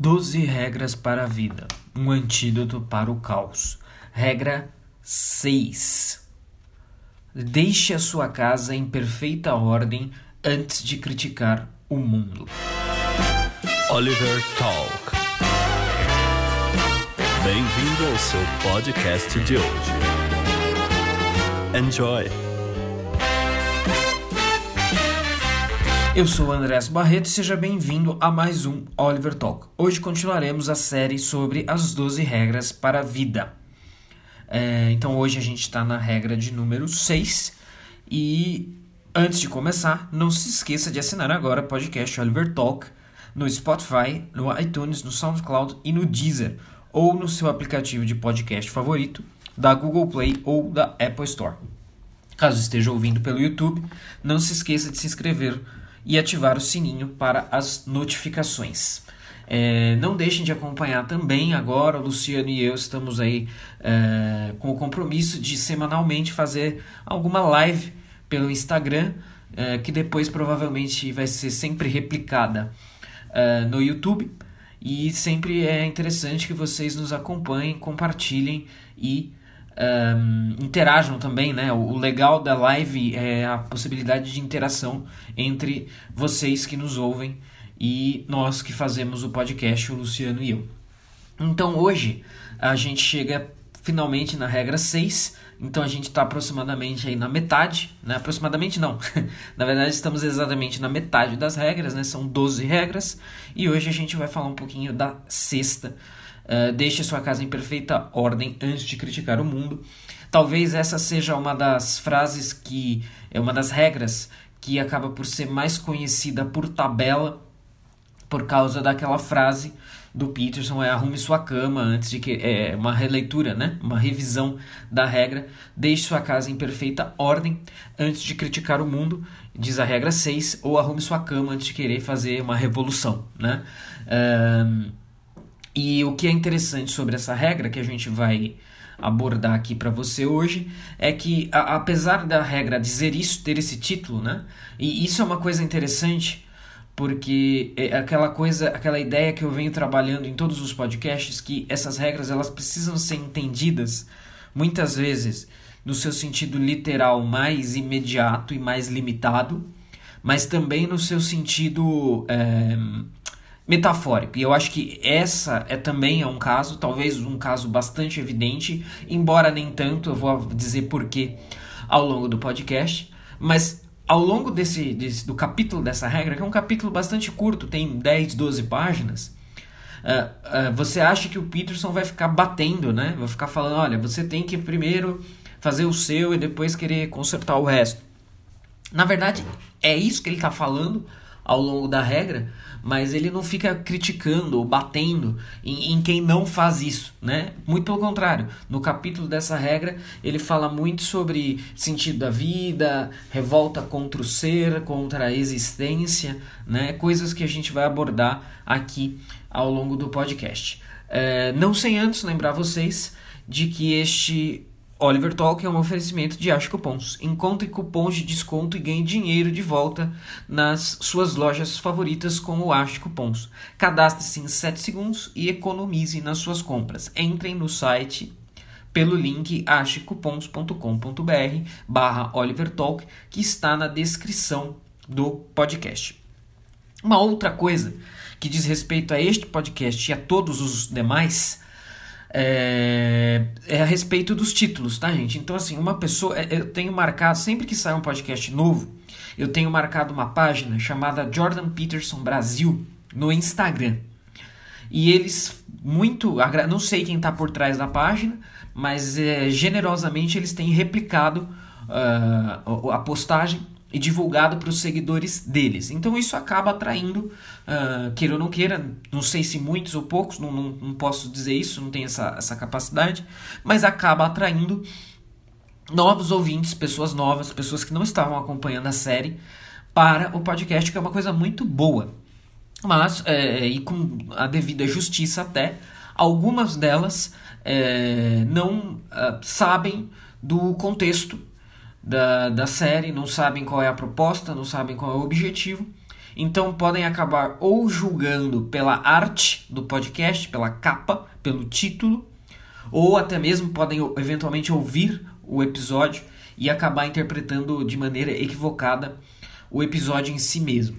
12 regras para a vida. Um antídoto para o caos. Regra 6. Deixe a sua casa em perfeita ordem antes de criticar o mundo. Oliver Talk. Bem-vindo ao seu podcast de hoje. Enjoy! Eu sou Andrés Barreto e seja bem-vindo a mais um Oliver Talk. Hoje continuaremos a série sobre as 12 regras para a vida. É, então hoje a gente está na regra de número 6 e antes de começar, não se esqueça de assinar agora o podcast Oliver Talk no Spotify, no iTunes, no SoundCloud e no Deezer ou no seu aplicativo de podcast favorito da Google Play ou da Apple Store. Caso esteja ouvindo pelo YouTube, não se esqueça de se inscrever e ativar o sininho para as notificações. É, não deixem de acompanhar também agora, o Luciano e eu estamos aí é, com o compromisso de semanalmente fazer alguma live pelo Instagram, é, que depois provavelmente vai ser sempre replicada é, no YouTube. E sempre é interessante que vocês nos acompanhem, compartilhem e um, interajam também, né? O legal da live é a possibilidade de interação entre vocês que nos ouvem e nós que fazemos o podcast, o Luciano e eu. Então hoje a gente chega finalmente na regra 6, então a gente está aproximadamente aí na metade, né? Aproximadamente não, na verdade estamos exatamente na metade das regras, né? São 12 regras e hoje a gente vai falar um pouquinho da sexta Uh, deixe sua casa em perfeita ordem antes de criticar o mundo. Talvez essa seja uma das frases que é uma das regras que acaba por ser mais conhecida por tabela por causa daquela frase do Peterson é arrume sua cama antes de que é uma releitura, né? Uma revisão da regra. Deixe sua casa em perfeita ordem antes de criticar o mundo, diz a regra 6, ou arrume sua cama antes de querer fazer uma revolução, né? Uh, e o que é interessante sobre essa regra que a gente vai abordar aqui para você hoje é que a, apesar da regra dizer isso, ter esse título, né? E isso é uma coisa interessante porque é aquela coisa, aquela ideia que eu venho trabalhando em todos os podcasts que essas regras elas precisam ser entendidas muitas vezes no seu sentido literal mais imediato e mais limitado, mas também no seu sentido é, metafórico. E eu acho que essa é também é um caso, talvez um caso bastante evidente, embora nem tanto, eu vou dizer porquê ao longo do podcast, mas ao longo desse, desse do capítulo dessa regra, que é um capítulo bastante curto, tem 10, 12 páginas, uh, uh, você acha que o Peterson vai ficar batendo, né? Vai ficar falando, olha, você tem que primeiro fazer o seu e depois querer consertar o resto. Na verdade, é isso que ele está falando ao longo da regra, mas ele não fica criticando ou batendo em, em, quem não faz isso, né? Muito pelo contrário, no capítulo dessa regra ele fala muito sobre sentido da vida, revolta contra o ser, contra a existência, né? Coisas que a gente vai abordar aqui ao longo do podcast. É, não sem antes lembrar vocês de que este Oliver Talk é um oferecimento de Acho Cupons. Encontre cupons de desconto e ganhe dinheiro de volta nas suas lojas favoritas com o Acho Cupons. Cadastre-se em 7 segundos e economize nas suas compras. Entrem no site pelo link achecupons.com.br barra Oliver Talk que está na descrição do podcast. Uma outra coisa que diz respeito a este podcast e a todos os demais é, é, a respeito dos títulos, tá, gente? Então, assim, uma pessoa. É, eu tenho marcado, sempre que sai um podcast novo, eu tenho marcado uma página chamada Jordan Peterson Brasil no Instagram. E eles, muito. Não sei quem está por trás da página, mas é, generosamente eles têm replicado uh, a postagem e divulgado para os seguidores deles. Então isso acaba atraindo, uh, queira ou não queira, não sei se muitos ou poucos, não, não, não posso dizer isso, não tenho essa, essa capacidade, mas acaba atraindo novos ouvintes, pessoas novas, pessoas que não estavam acompanhando a série para o podcast, que é uma coisa muito boa. Mas, é, e com a devida justiça até, algumas delas é, não uh, sabem do contexto da, da série, não sabem qual é a proposta, não sabem qual é o objetivo. Então podem acabar ou julgando pela arte do podcast, pela capa, pelo título, ou até mesmo podem eventualmente ouvir o episódio e acabar interpretando de maneira equivocada o episódio em si mesmo.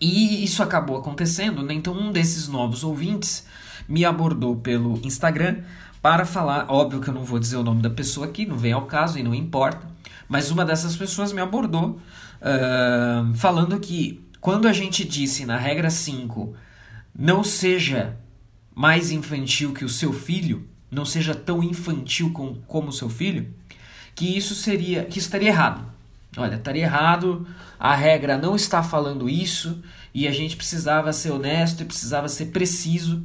E isso acabou acontecendo, né? Então um desses novos ouvintes me abordou pelo Instagram para falar, óbvio que eu não vou dizer o nome da pessoa aqui, não vem ao caso e não importa, mas uma dessas pessoas me abordou uh, falando que quando a gente disse na regra 5 não seja mais infantil que o seu filho, não seja tão infantil com, como o seu filho, que isso seria, que isso estaria errado. Olha, estaria errado, a regra não está falando isso e a gente precisava ser honesto e precisava ser preciso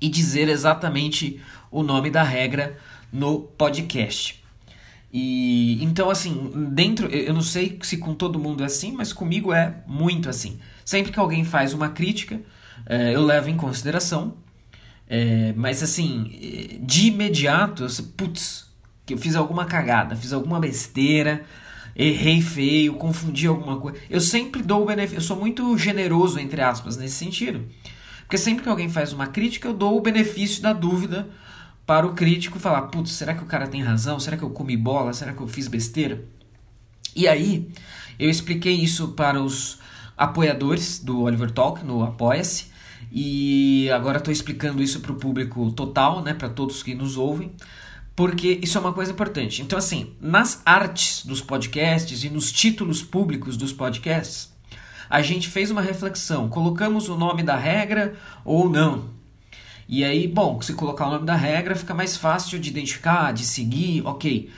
e dizer exatamente o nome da regra no podcast. E então assim, dentro, eu não sei se com todo mundo é assim, mas comigo é muito assim. Sempre que alguém faz uma crítica, é, eu levo em consideração. É, mas assim, de imediato, eu, putz, que eu fiz alguma cagada, fiz alguma besteira, errei feio, confundi alguma coisa. Eu sempre dou o benefício, eu sou muito generoso, entre aspas, nesse sentido. Porque sempre que alguém faz uma crítica, eu dou o benefício da dúvida para o crítico falar: putz, será que o cara tem razão? Será que eu comi bola? Será que eu fiz besteira? E aí, eu expliquei isso para os apoiadores do Oliver Talk no Apoia-se. E agora estou explicando isso para o público total, né, para todos que nos ouvem, porque isso é uma coisa importante. Então, assim, nas artes dos podcasts e nos títulos públicos dos podcasts, a gente fez uma reflexão, colocamos o nome da regra ou não. E aí, bom, se colocar o nome da regra fica mais fácil de identificar, de seguir, ok.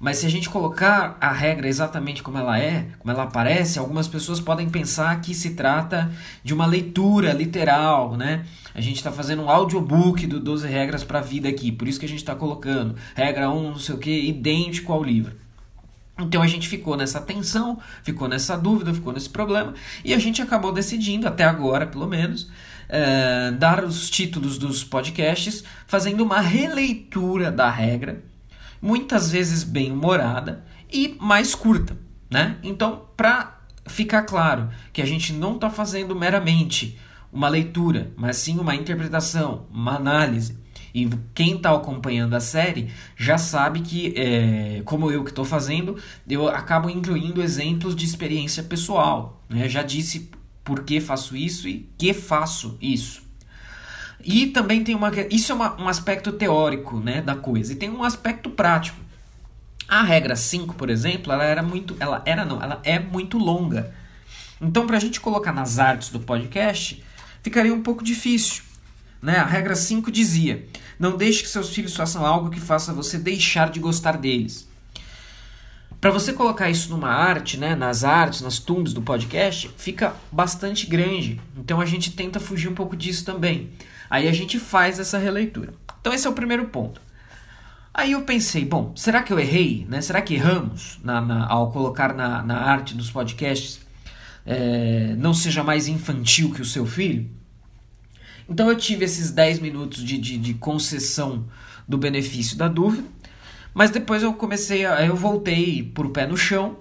Mas se a gente colocar a regra exatamente como ela é, como ela aparece, algumas pessoas podem pensar que se trata de uma leitura literal, né? A gente está fazendo um audiobook do 12 regras para a vida aqui, por isso que a gente está colocando regra 1, não sei o que, idêntico ao livro. Então a gente ficou nessa tensão, ficou nessa dúvida, ficou nesse problema e a gente acabou decidindo, até agora pelo menos, é, dar os títulos dos podcasts, fazendo uma releitura da regra, muitas vezes bem humorada e mais curta, né? Então, para ficar claro que a gente não está fazendo meramente uma leitura, mas sim uma interpretação, uma análise. E quem está acompanhando a série já sabe que, é, como eu que estou fazendo, eu acabo incluindo exemplos de experiência pessoal. Né? Já disse por que faço isso e que faço isso. E também tem uma. Isso é uma, um aspecto teórico né, da coisa. E tem um aspecto prático. A regra 5, por exemplo, ela era muito. Ela era não, ela é muito longa. Então, para a gente colocar nas artes do podcast, ficaria um pouco difícil. Né? A regra 5 dizia: Não deixe que seus filhos façam algo que faça você deixar de gostar deles. Para você colocar isso numa arte, né, nas artes, nas thumbs do podcast, fica bastante grande. Então a gente tenta fugir um pouco disso também. Aí a gente faz essa releitura. Então esse é o primeiro ponto. Aí eu pensei, bom, será que eu errei? Né? Será que erramos na, na, ao colocar na, na arte dos podcasts é, não seja mais infantil que o seu filho? Então eu tive esses 10 minutos de, de, de concessão do benefício da dúvida mas depois eu comecei, a, eu voltei pro pé no chão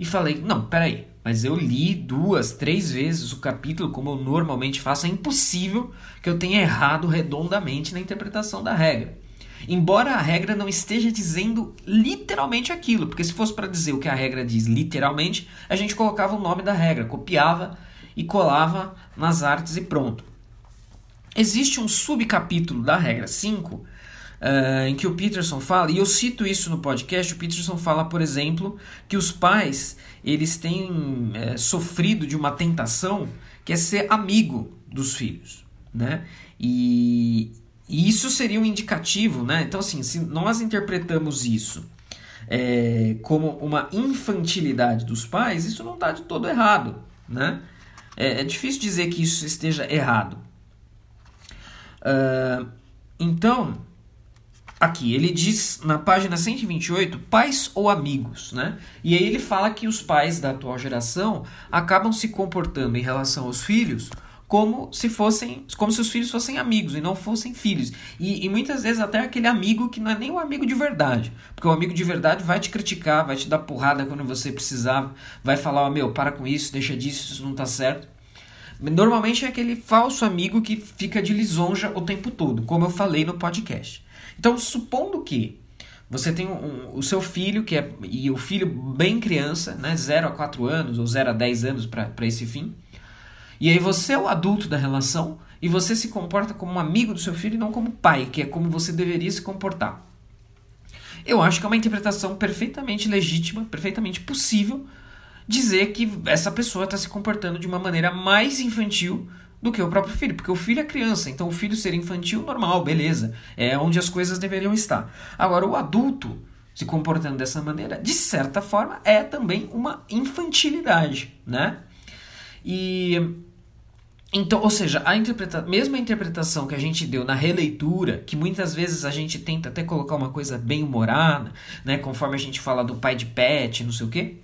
e falei: não, peraí, mas eu li duas, três vezes o capítulo, como eu normalmente faço, é impossível que eu tenha errado redondamente na interpretação da regra. Embora a regra não esteja dizendo literalmente aquilo, porque se fosse para dizer o que a regra diz literalmente, a gente colocava o nome da regra, copiava e colava nas artes e pronto. Existe um subcapítulo da regra 5 uh, em que o Peterson fala, e eu cito isso no podcast, o Peterson fala, por exemplo, que os pais eles têm é, sofrido de uma tentação que é ser amigo dos filhos, né? E, e isso seria um indicativo, né? Então, assim, se nós interpretamos isso é, como uma infantilidade dos pais, isso não está de todo errado, né? É, é, difícil dizer que isso esteja errado. Uh, então, aqui, ele diz na página 128, pais ou amigos, né? E aí ele fala que os pais da atual geração acabam se comportando em relação aos filhos como se fossem, como se os filhos fossem amigos e não fossem filhos. E, e, muitas vezes até aquele amigo que não é nem um amigo de verdade. Porque o amigo de verdade vai te criticar, vai te dar porrada quando você precisar, vai falar, oh, meu, para com isso, deixa disso, isso não tá certo. Normalmente é aquele falso amigo que fica de lisonja o tempo todo, como eu falei no podcast. Então, supondo que você tem um, um, o seu filho, que é e o filho bem criança, né, 0 a 4 anos ou 0 a 10 anos para esse fim, e aí você é o adulto da relação e você se comporta como um amigo do seu filho e não como pai, que é como você deveria se comportar. Eu acho que é uma interpretação perfeitamente legítima, perfeitamente possível dizer que essa pessoa está se comportando de uma maneira mais infantil do que o próprio filho, porque o filho é criança, então o filho ser infantil, normal, beleza, é onde as coisas deveriam estar. Agora, o adulto se comportando dessa maneira, de certa forma, é também uma infantilidade, né? E então, ou seja, a interpreta mesmo a interpretação que a gente deu na releitura, que muitas vezes a gente tenta até colocar uma coisa bem humorada, né, conforme a gente fala do pai de pet, não sei o quê,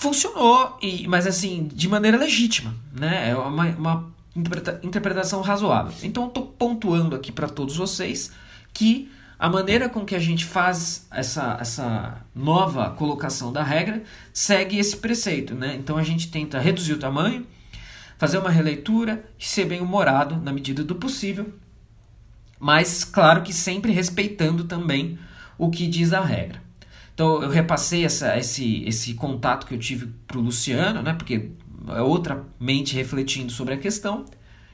funcionou, e, mas assim, de maneira legítima, né? É uma, uma interpreta interpretação razoável. Então, estou pontuando aqui para todos vocês que a maneira com que a gente faz essa, essa nova colocação da regra segue esse preceito, né? Então, a gente tenta reduzir o tamanho fazer uma releitura e ser bem humorado na medida do possível, mas claro que sempre respeitando também o que diz a regra. Então eu repassei essa, esse, esse contato que eu tive para o Luciano, né, porque é outra mente refletindo sobre a questão,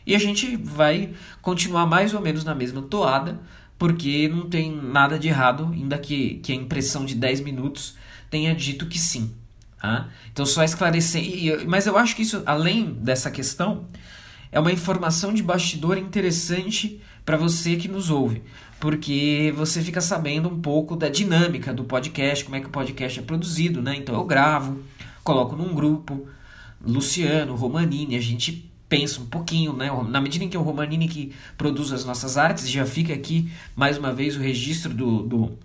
e a gente vai continuar mais ou menos na mesma toada, porque não tem nada de errado, ainda que, que a impressão de 10 minutos tenha dito que sim. Tá? Então, só esclarecer. Mas eu acho que isso, além dessa questão, é uma informação de bastidor interessante para você que nos ouve, porque você fica sabendo um pouco da dinâmica do podcast, como é que o podcast é produzido, né? Então eu gravo, coloco num grupo, Luciano, Romanini, a gente pensa um pouquinho, né? Na medida em que é o Romanini que produz as nossas artes, já fica aqui mais uma vez o registro do, do,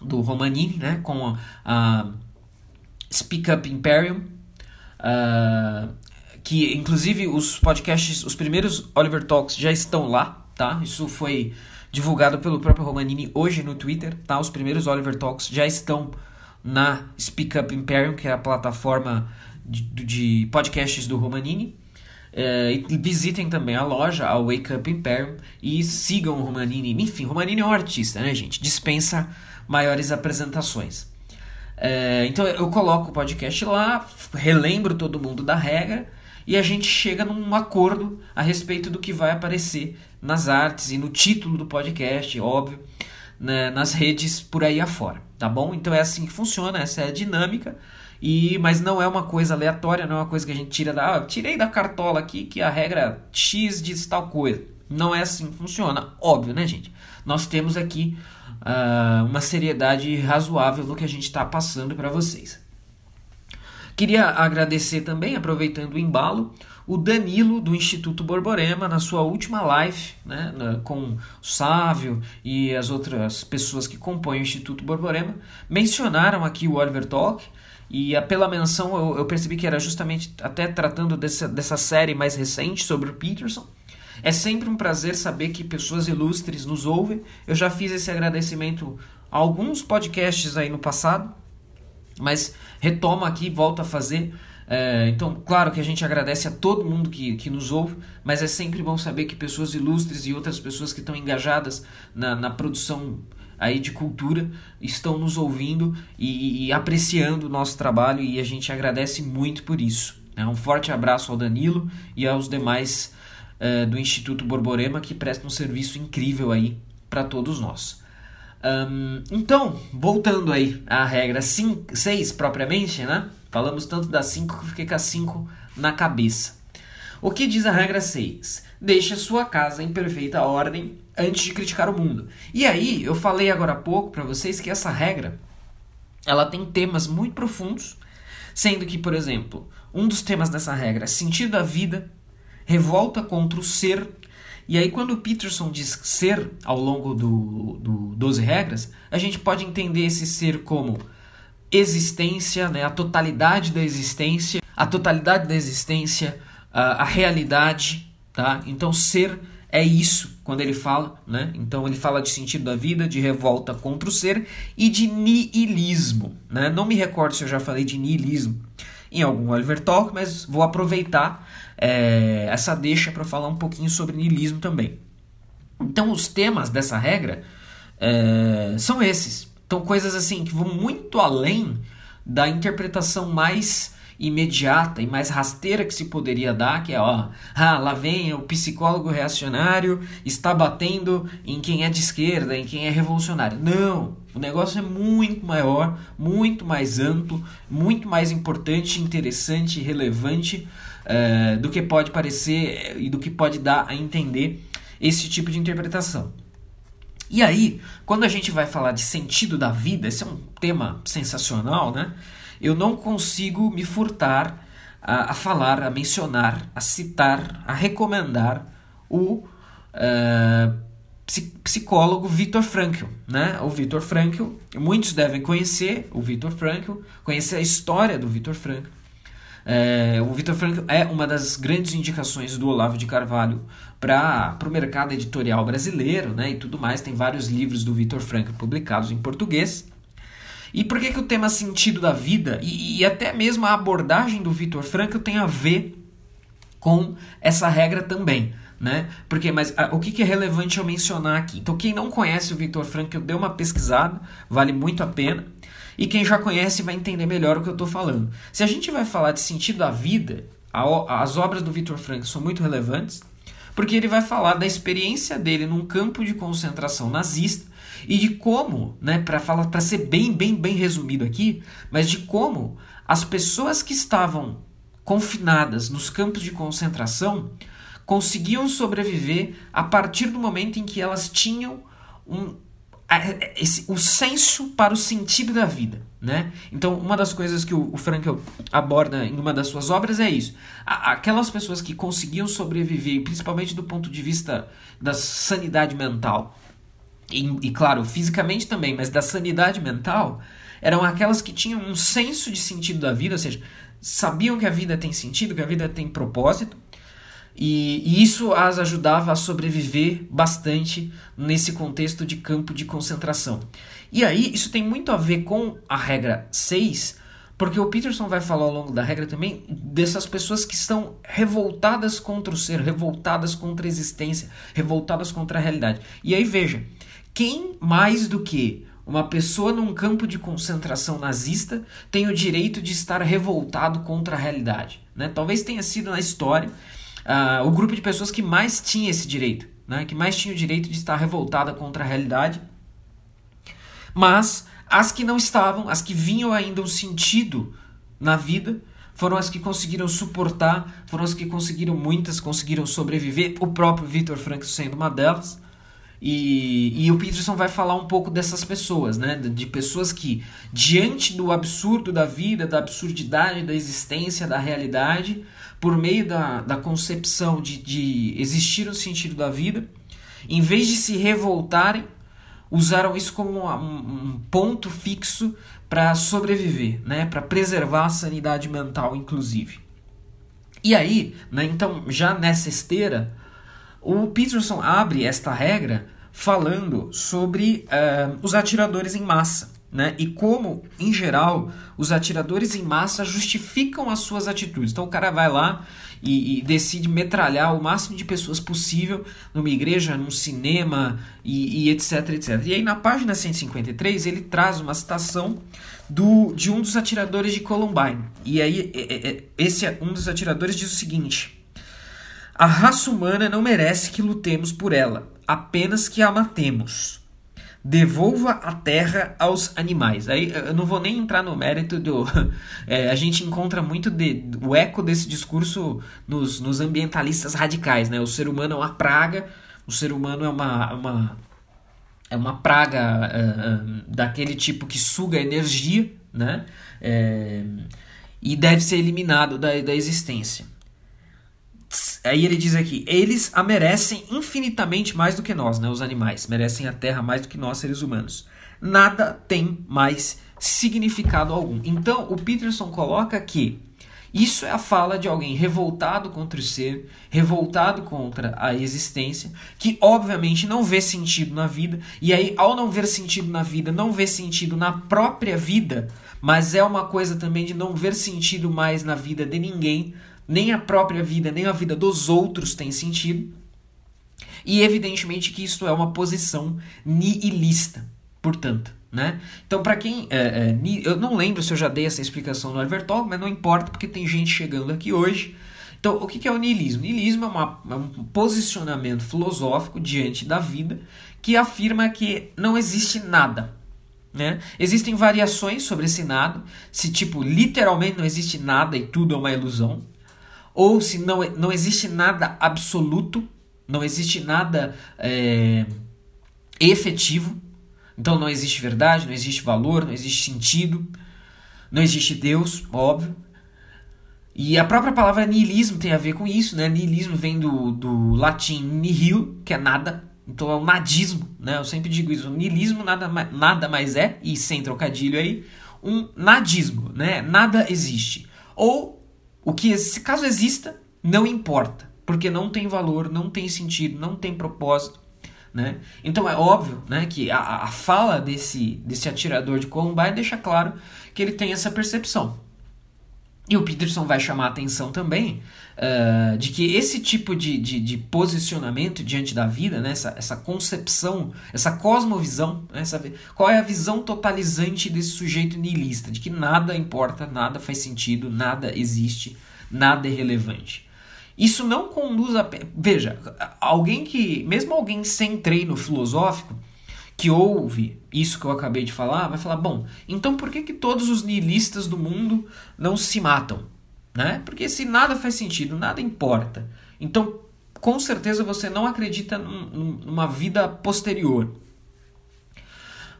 do Romanini, né? Com a, a Speak Up Imperium, uh, que inclusive os podcasts, os primeiros Oliver Talks já estão lá, tá? Isso foi divulgado pelo próprio Romanini hoje no Twitter, tá? Os primeiros Oliver Talks já estão na Speak Up Imperium, que é a plataforma de, de podcasts do Romanini. E visitem também a loja, a Wake Up Imperium, e sigam o Romanini. Enfim, Romanini é um artista, né, gente? Dispensa maiores apresentações. É, então eu coloco o podcast lá, relembro todo mundo da regra e a gente chega num acordo a respeito do que vai aparecer nas artes e no título do podcast, óbvio, né, nas redes por aí afora, tá bom? Então é assim que funciona, essa é a dinâmica. E, mas não é uma coisa aleatória, não é uma coisa que a gente tira da. Ah, tirei da cartola aqui que a regra X diz tal coisa. Não é assim que funciona, óbvio, né, gente? Nós temos aqui uh, uma seriedade razoável no que a gente está passando para vocês. Queria agradecer também, aproveitando o embalo, o Danilo do Instituto Borborema na sua última live, né, com o Sávio e as outras pessoas que compõem o Instituto Borborema, mencionaram aqui o Oliver Talk e pela menção eu, eu percebi que era justamente até tratando dessa, dessa série mais recente sobre o Peterson. É sempre um prazer saber que pessoas ilustres nos ouvem. Eu já fiz esse agradecimento a alguns podcasts aí no passado, mas retomo aqui, volto a fazer. É, então, claro que a gente agradece a todo mundo que, que nos ouve, mas é sempre bom saber que pessoas ilustres e outras pessoas que estão engajadas na, na produção aí de cultura estão nos ouvindo e, e, apreciando o nosso trabalho e a gente agradece muito por isso. É, um forte abraço ao Danilo e aos demais uh, do Instituto Borborema que presta um serviço incrível aí para todos nós. Um, então, voltando aí à regra 6 propriamente, né? Falamos tanto da 5 que fiquei com a 5 na cabeça. O que diz a regra 6? Deixe sua casa em perfeita ordem antes de criticar o mundo. E aí, eu falei agora há pouco para vocês que essa regra ela tem temas muito profundos, sendo que, por exemplo, um dos temas dessa regra é sentido da vida, revolta contra o ser. E aí, quando o Peterson diz ser ao longo do, do 12 regras, a gente pode entender esse ser como existência, né, a totalidade da existência, a totalidade da existência, a, a realidade, tá? Então ser é isso quando ele fala, né? Então ele fala de sentido da vida, de revolta contra o ser e de niilismo, né? Não me recordo se eu já falei de niilismo em algum Oliver Talk, mas vou aproveitar é, essa deixa para falar um pouquinho sobre niilismo também. Então os temas dessa regra é, são esses. Então coisas assim que vão muito além da interpretação mais imediata e mais rasteira que se poderia dar, que é, ó, ah, lá vem o psicólogo reacionário, está batendo em quem é de esquerda, em quem é revolucionário. Não, o negócio é muito maior, muito mais amplo, muito mais importante, interessante relevante uh, do que pode parecer e do que pode dar a entender esse tipo de interpretação. E aí, quando a gente vai falar de sentido da vida, esse é um tema sensacional, né? eu não consigo me furtar a, a falar, a mencionar, a citar, a recomendar o uh, psicólogo Viktor Frankl, né? O Viktor Frankl, muitos devem conhecer o Viktor Frankl, conhecer a história do Viktor Frankl. É, o Viktor Frankl é uma das grandes indicações do Olavo de Carvalho para o mercado editorial brasileiro, né? E tudo mais. Tem vários livros do Viktor Frankl publicados em português. E por que, que o tema sentido da vida e, e até mesmo a abordagem do Vitor Frankl tem a ver com essa regra também? Né? Porque, mas a, o que, que, é relevante eu mencionar aqui? Então, quem não conhece o Victor Frankl, dê uma pesquisada, vale muito a pena. E quem já conhece vai entender melhor o que eu estou falando. Se a gente vai falar de sentido da vida, a, as obras do Victor Frankl são muito relevantes, porque ele vai falar da experiência dele num campo de concentração nazista e de como, né, para falar, para ser bem, bem, bem resumido aqui, mas de como as pessoas que estavam confinadas nos campos de concentração conseguiam sobreviver a partir do momento em que elas tinham um, esse, o senso para o sentido da vida. Né? Então, uma das coisas que o, o Frankl aborda em uma das suas obras é isso. aquelas pessoas que conseguiam sobreviver, principalmente do ponto de vista da sanidade mental, e, e claro, fisicamente também, mas da sanidade mental, eram aquelas que tinham um senso de sentido da vida, ou seja, sabiam que a vida tem sentido, que a vida tem propósito, e, e, isso as ajudava a sobreviver bastante nesse contexto de campo de concentração. E aí, isso tem muito a ver com a regra 6, porque o Peterson vai falar ao longo da regra também dessas pessoas que estão revoltadas contra o ser, revoltadas contra a existência, revoltadas contra a realidade. E aí, veja, quem mais do que uma pessoa num campo de concentração nazista tem o direito de estar revoltado contra a realidade? Né? Talvez tenha sido na história uh, o grupo de pessoas que mais tinha esse direito, né? que mais tinha o direito de estar revoltada contra a realidade. Mas as que não estavam, as que vinham ainda um sentido na vida, foram as que conseguiram suportar, foram as que conseguiram, muitas conseguiram sobreviver, o próprio Victor Frankl sendo uma delas. E, e o Peterson vai falar um pouco dessas pessoas, né? De pessoas que, diante do absurdo da vida, da absurdidade da existência, da realidade, por meio da, da concepção de, de existir o sentido da vida, em vez de se revoltarem, usaram isso como um, um ponto fixo para sobreviver, né? Para preservar a sanidade mental, inclusive. E aí, né, então, já nessa esteira, o Peterson abre esta regra falando sobre uh, os atiradores em massa. Né? E como, em geral, os atiradores em massa justificam as suas atitudes. Então o cara vai lá e, e, decide metralhar o máximo de pessoas possível numa igreja, num cinema e, e, etc, etc. E aí na página 153 ele traz uma citação do, de um dos atiradores de Columbine. E aí esse um dos atiradores diz o seguinte: A raça humana não merece que lutemos por ela apenas que a matemos. Devolva a terra aos animais. Aí eu não vou nem entrar no mérito do. É, a gente encontra muito de, o eco desse discurso nos, nos ambientalistas radicais. Né? O ser humano é uma praga, o ser humano é uma, uma, é uma praga uh, uh, daquele tipo que suga energia né? É, e deve ser eliminado da, da existência. Aí ele diz aqui: eles a merecem infinitamente mais do que nós, né, os animais, merecem a terra mais do que nós, seres humanos. Nada tem mais significado algum. Então, o Peterson coloca que Isso é a fala de alguém revoltado contra o ser, revoltado contra a existência, que obviamente não vê sentido na vida, e aí, ao não ver sentido na vida, não vê sentido na própria vida, mas é uma coisa também de não ver sentido mais na vida de ninguém, nem a própria vida, nem a vida dos outros tem sentido. E evidentemente que isso é uma posição nihilista, portanto. Né? Então, para quem. É, é, eu não lembro se eu já dei essa explicação no Oliver Talk, mas não importa porque tem gente chegando aqui hoje. Então, o que é o niilismo? O niilismo é, uma, é um posicionamento filosófico diante da vida que afirma que não existe nada. Né? Existem variações sobre esse nada, se tipo literalmente não existe nada e tudo é uma ilusão, ou se não, não existe nada absoluto, não existe nada é, efetivo, então não existe verdade, não existe valor, não existe sentido, não existe Deus, óbvio. E a própria palavra nihilismo tem a ver com isso, né? Nihilismo vem do, do latim nihil, que é nada, então é o nadismo, né? Eu sempre digo isso, o nihilismo nada, nada mais é, e sem trocadilho aí, um nadismo, né? Nada existe. Ou o que, se caso exista, não importa, porque não tem valor, não tem sentido, não tem propósito. Né? Então é óbvio né, que a, a fala desse, desse atirador de Columbine deixa claro que ele tem essa percepção. E o Peterson vai chamar a atenção também uh, de que esse tipo de, de, de, posicionamento diante da vida, né, essa, essa concepção, essa cosmovisão, né, essa, qual é a visão totalizante desse sujeito niilista, de que nada importa, nada faz sentido, nada existe, nada é relevante. Isso não conduz a. Veja, alguém que. Mesmo alguém sem treino filosófico, que ouve isso que eu acabei de falar, vai falar: bom, então por que, que todos os nihilistas do mundo não se matam? Né? Porque se nada faz sentido, nada importa. Então, com certeza você não acredita num, numa vida posterior.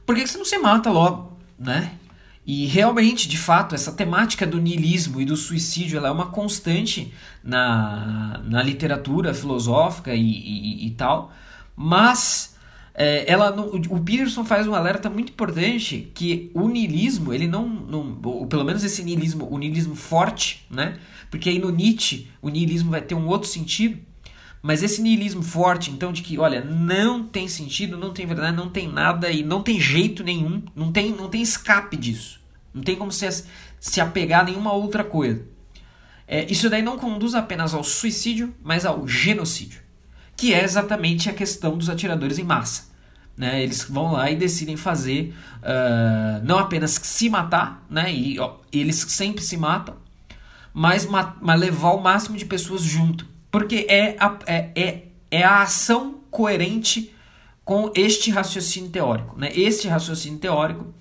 Por que, que você não se mata logo? Né? E realmente, de fato, essa temática do niilismo e do suicídio ela é uma constante na, na literatura filosófica e, e, e tal, mas é, ela não, o Peterson faz um alerta muito importante que o niilismo, ele não, não ou pelo menos esse niilismo, o niilismo forte, né? Porque aí no Nietzsche o niilismo vai ter um outro sentido, mas esse niilismo forte, então, de que, olha, não tem sentido, não tem verdade, não tem nada e não tem jeito nenhum, não tem, não tem escape disso. Não tem como se, se apegar a nenhuma outra coisa. É, isso daí não conduz apenas ao suicídio, mas ao genocídio, que é exatamente a questão dos atiradores em massa. Né? Eles vão lá e decidem fazer uh, não apenas se matar, né? e ó, eles sempre se matam, mas, mas levar o máximo de pessoas junto porque é a, é, é, é a ação coerente com este raciocínio teórico. Né? Este raciocínio teórico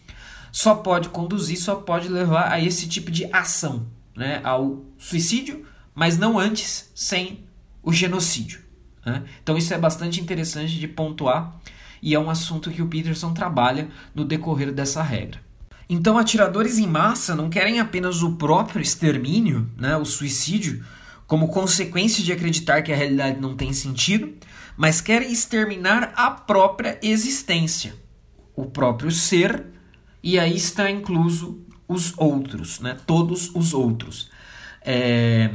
só pode conduzir, só pode levar a esse tipo de ação, né? ao suicídio, mas não antes, sem o genocídio. Né? Então isso é bastante interessante de pontuar e é um assunto que o Peterson trabalha no decorrer dessa regra. Então, atiradores em massa não querem apenas o próprio extermínio, né, o suicídio, como consequência de acreditar que a realidade não tem sentido, mas querem exterminar a própria existência, o próprio ser, e aí está incluso os outros, né? todos os outros. É...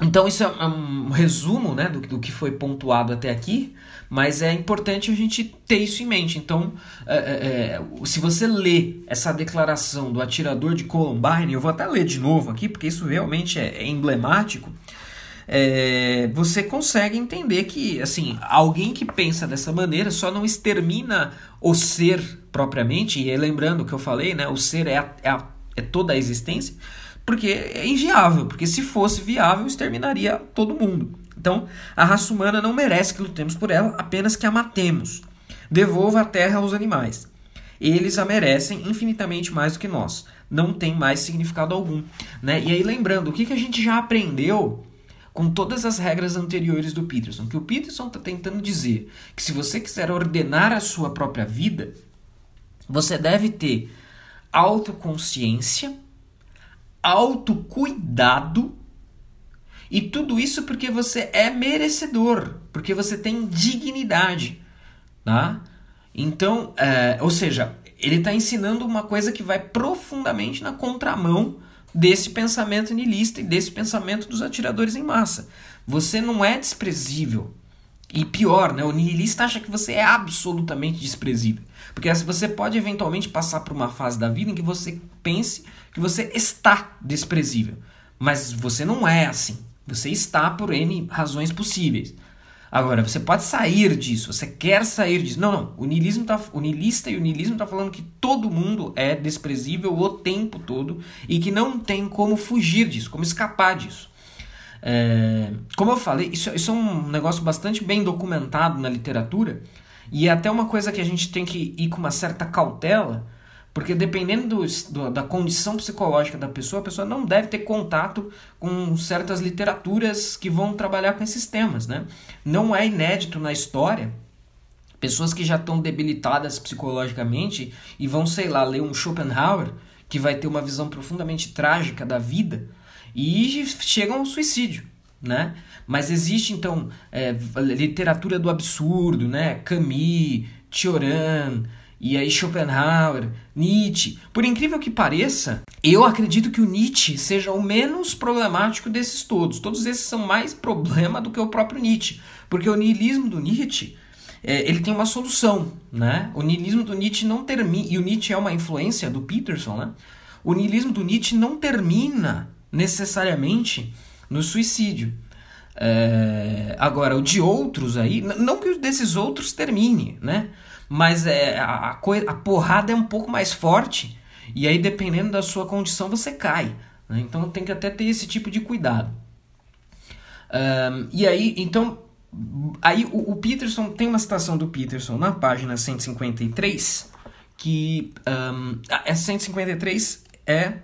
Então, isso é um resumo né, do, do que foi pontuado até aqui. Mas é importante a gente ter isso em mente. Então, é, é, é, se você lê essa declaração do atirador de Columbine, eu vou até ler de novo aqui, porque isso realmente é, é emblemático. É, você consegue entender que, assim, alguém que pensa dessa maneira só não extermina o ser propriamente, e lembrando que eu falei, né, o ser é, a, é, a, é toda a existência, porque é inviável, porque se fosse viável, exterminaria todo mundo. Então, a raça humana não merece que lutemos por ela, apenas que a matemos. Devolva a terra aos animais. Eles a merecem infinitamente mais do que nós. Não tem mais significado algum. Né? E aí, lembrando, o que, que a gente já aprendeu com todas as regras anteriores do Peterson? Que o Peterson está tentando dizer que se você quiser ordenar a sua própria vida, você deve ter autoconsciência, autocuidado e tudo isso porque você é merecedor, porque você tem dignidade, tá? Então, é, ou seja, ele está ensinando uma coisa que vai profundamente na contramão desse pensamento niilista e desse pensamento dos atiradores em massa. Você não é desprezível. E pior, né? o niilista acha que você é absolutamente desprezível. Porque você pode eventualmente passar por uma fase da vida em que você pense que você está desprezível. Mas você não é assim. Você está por N razões possíveis. Agora, você pode sair disso, você quer sair disso. Não, não. O, niilismo tá, o niilista e o niilismo tá falando que todo mundo é desprezível o tempo todo e que não tem como fugir disso, como escapar disso. É, como eu falei, isso, isso é um negócio bastante bem documentado na literatura e é até uma coisa que a gente tem que ir com uma certa cautela, porque dependendo do, do, da condição psicológica da pessoa, a pessoa não deve ter contato com certas literaturas que vão trabalhar com esses temas. Né? Não é inédito na história pessoas que já estão debilitadas psicologicamente e vão, sei lá, ler um Schopenhauer que vai ter uma visão profundamente trágica da vida e chegam ao suicídio. Né? Mas existe então é, literatura do absurdo, né? Camus, Cioran, e aí Schopenhauer, Nietzsche. Por incrível que pareça, eu acredito que o Nietzsche seja o menos problemático desses todos. Todos esses são mais problema do que o próprio Nietzsche, porque o niilismo do Nietzsche é, ele tem uma solução, né? O niilismo do Nietzsche não termina e o Nietzsche é uma influência do Peterson, né? O niilismo do Nietzsche não termina necessariamente no suicídio. É, agora, o de outros aí, não que o desses outros termine, né? mas é, a, a, porrada é um pouco mais forte e aí dependendo da sua condição você cai. Né? Então tem que até ter esse tipo de cuidado. Um, e aí, então, aí o, o, Peterson tem uma citação do Peterson na página 153 que um, é 153 é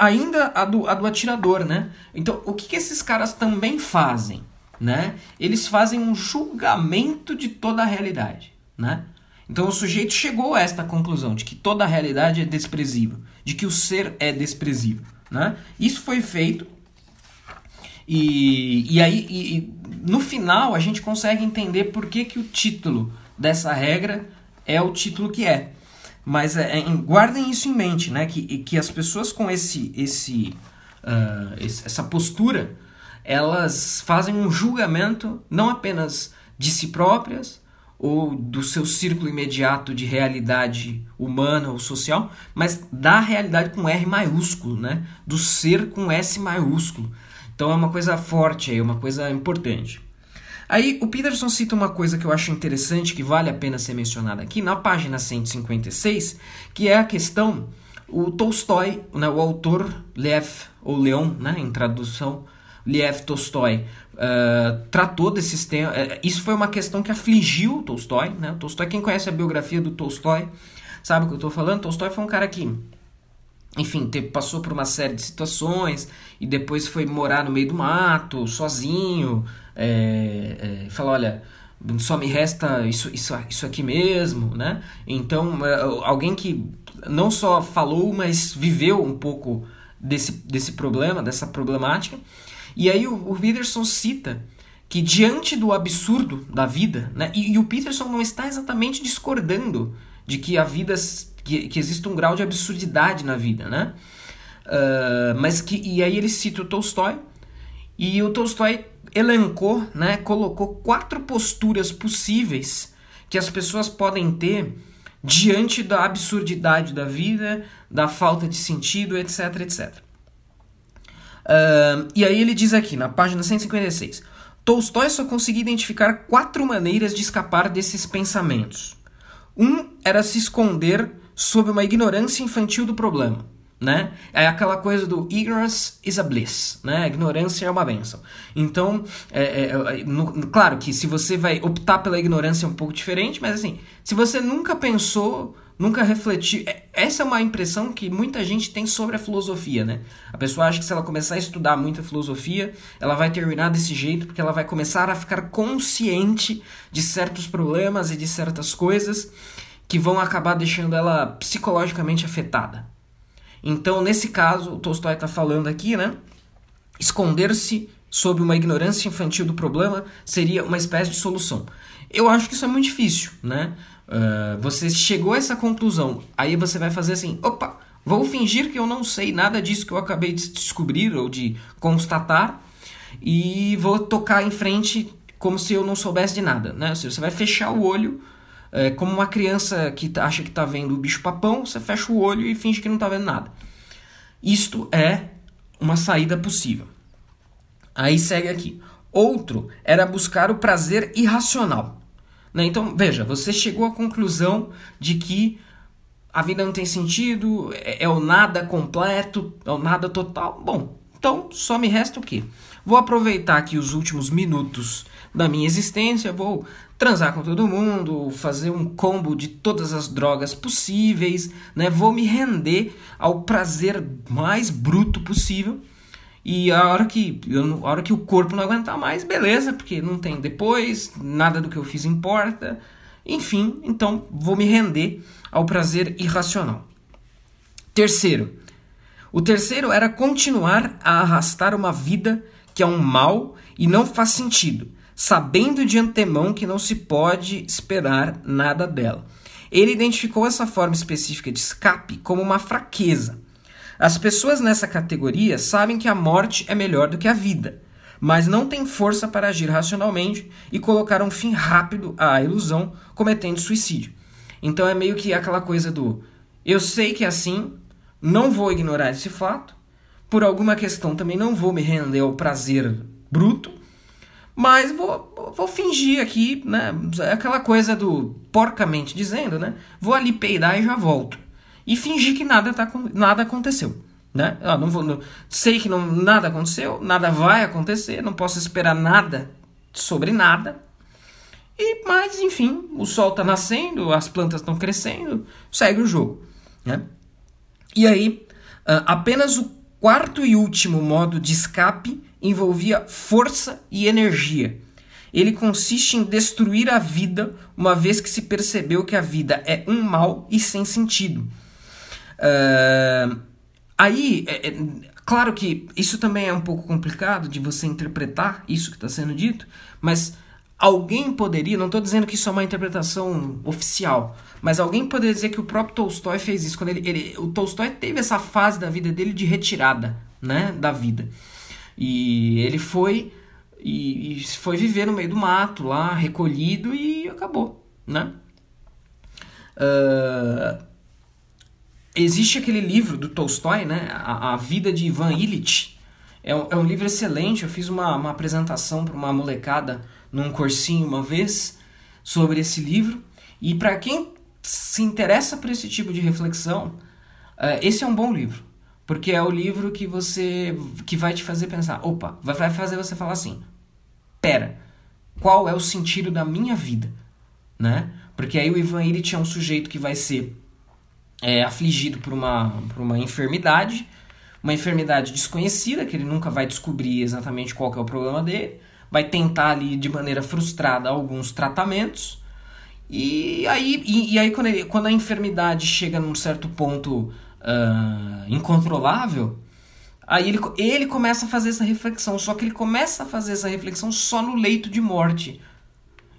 ainda a do, a do atirador, né? Então, o que, que esses caras também fazem, né? Eles fazem um julgamento de toda a realidade, né? Então o sujeito chegou a esta conclusão de que toda a realidade é desprezível, de que o ser é desprezível. Né? Isso foi feito e, e aí e, no final a gente consegue entender por que, que o título dessa regra é o título que é. Mas é, é, guardem isso em mente, né? Que, que as pessoas com esse, esse, uh, esse, essa postura, elas fazem um julgamento não apenas de si próprias, ou do seu círculo imediato de realidade humana ou social, mas da realidade com R maiúsculo, né? Do ser com S maiúsculo. Então é uma coisa forte aí, uma coisa importante. Aí o Peterson cita uma coisa que eu acho interessante, que vale a pena ser mencionada aqui, na página 156, que é a questão, o Tolstói, né, o autor Lev, ou Leon, né, em tradução, Lev Tolstói, uh, tratou desses temas. Uh, isso foi uma questão que afligiu Tolstói. Né? Tolstói, quem conhece a biografia do Tolstói, sabe o que eu estou falando. Tolstói foi um cara que, enfim, passou por uma série de situações e depois foi morar no meio do mato, sozinho. É, é, olha só me resta isso, isso, isso aqui mesmo, né? Então, eh, alguém que não só falou, mas viveu um pouco desse, desse problema, dessa problemática. E aí o, o Peterson cita que diante do absurdo da vida, né, e, e, o Peterson não está exatamente discordando de que a vida que, que existe um grau de absurdidade na vida, né? Uh, mas que e aí ele cita o Tolstói e o Tolstói elencou, né, colocou quatro posturas possíveis que as pessoas podem ter diante da absurdidade da vida, da falta de sentido, etc, etc. Uh, e aí ele diz aqui, na página 156, Tolstói só conseguia identificar quatro maneiras de escapar desses pensamentos. Um era se esconder sob uma ignorância infantil do problema. Né? É aquela coisa do ignorance is a bliss, né? A ignorância é uma benção. Então, é, é, é no, claro que se você vai optar pela ignorância é um pouco diferente, mas assim, se você nunca pensou nunca refletir. É, essa é uma impressão que muita gente tem sobre a filosofia, né? A pessoa acha que se ela começar a estudar muita filosofia, ela vai terminar desse jeito porque ela vai começar a ficar consciente de certos problemas e de certas coisas que vão acabar deixando ela psicologicamente afetada. Então, nesse caso, o Tolstói está falando aqui, né? Esconder-se sob uma ignorância infantil do problema seria uma espécie de solução. Eu acho que isso é muito difícil, né? Uh, você chegou a essa conclusão, aí você vai fazer assim: opa, Vou fingir que eu não sei nada disso que eu acabei de descobrir ou de constatar e vou tocar em frente como se eu não soubesse de nada, né? Você vai fechar o olho é, como uma criança que tá, acha que está vendo o bicho-papão, você fecha o olho e finge que não está vendo nada. Isto é uma saída possível. Aí segue aqui. Outro era buscar o prazer irracional. Né? Então, veja, você chegou à conclusão de que a vida não tem sentido, é, é o nada completo, é o nada total. Bom, então só me resta o quê? Vou aproveitar aqui os últimos minutos da minha existência, vou transar com todo mundo, fazer um combo de todas as drogas possíveis, né? Vou me render ao prazer mais bruto possível. E a hora que eu, a hora que o corpo não aguentar mais, beleza, porque não tem depois, nada do que eu fiz importa. Enfim, então vou me render ao prazer irracional. Terceiro, o terceiro era continuar a arrastar uma vida que é um mal e não faz sentido, sabendo de antemão que não se pode esperar nada dela. Ele identificou essa forma específica de escape como uma fraqueza. As pessoas nessa categoria sabem que a morte é melhor do que a vida, mas não têm força para agir racionalmente e colocar um fim rápido à ilusão, cometendo suicídio. Então é meio que aquela coisa do eu sei que é assim, não vou ignorar esse fato, por alguma questão também não vou me render ao prazer bruto, mas vou, vou fingir aqui, né? Aquela coisa do porcamente dizendo, né? Vou ali peidar e já volto. E fingir que nada, tá, nada aconteceu. Né? Ah, não vou, não, sei que não, nada aconteceu, nada vai acontecer, não posso esperar nada sobre nada. E, mas, enfim, o sol está nascendo, as plantas estão crescendo, segue o jogo. Né? E aí, ah, apenas o quarto e último modo de escape envolvia força e energia. Ele consiste em destruir a vida, uma vez que se percebeu que a vida é um mal e sem sentido. Uh, aí, é, é, claro que isso também é um pouco complicado de você interpretar isso que está sendo dito, mas alguém poderia, não estou dizendo que isso é uma interpretação oficial, mas alguém poderia dizer que o próprio Tolstói fez isso quando ele, ele o Tolstói teve essa fase da vida dele de retirada, né, da vida. E ele foi e, e foi viver no meio do mato lá, recolhido e acabou, né? Uh, existe aquele livro do Tolstói, né, a, a Vida de Ivan Illich. É um, é um livro excelente. Eu fiz uma, uma apresentação para uma molecada num cursinho uma vez sobre esse livro. E para quem se interessa por esse tipo de reflexão, uh, esse é um bom livro. Porque é o livro que você que vai te fazer pensar, opa, vai fazer você falar assim: "Pera, qual é o sentido da minha vida?", né? Porque aí o Ivan Illich é um sujeito que vai ser é, afligido por uma, por uma enfermidade, uma enfermidade desconhecida, que ele nunca vai descobrir exatamente qual é o problema dele, vai tentar ali de maneira frustrada alguns tratamentos, e aí, e, e aí quando, ele, quando a enfermidade chega num certo ponto uh, incontrolável, aí ele, ele começa a fazer essa reflexão. Só que ele começa a fazer essa reflexão só no leito de morte.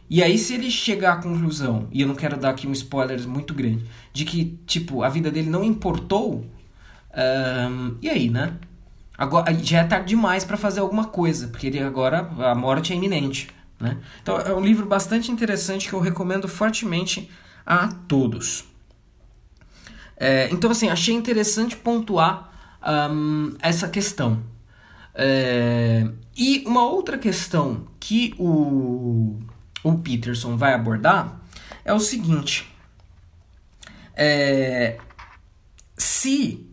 E aí, se ele chegar à conclusão, e eu não quero dar aqui um spoiler muito grande, de que, tipo, a vida dele não importou, um, e aí, né? Agora, já é tarde demais para fazer alguma coisa, porque ele agora a morte é iminente. Né? Então, é um livro bastante interessante que eu recomendo fortemente a todos. É, então, assim, achei interessante pontuar um, essa questão. É, e uma outra questão que o, o Peterson vai abordar é o seguinte: é, se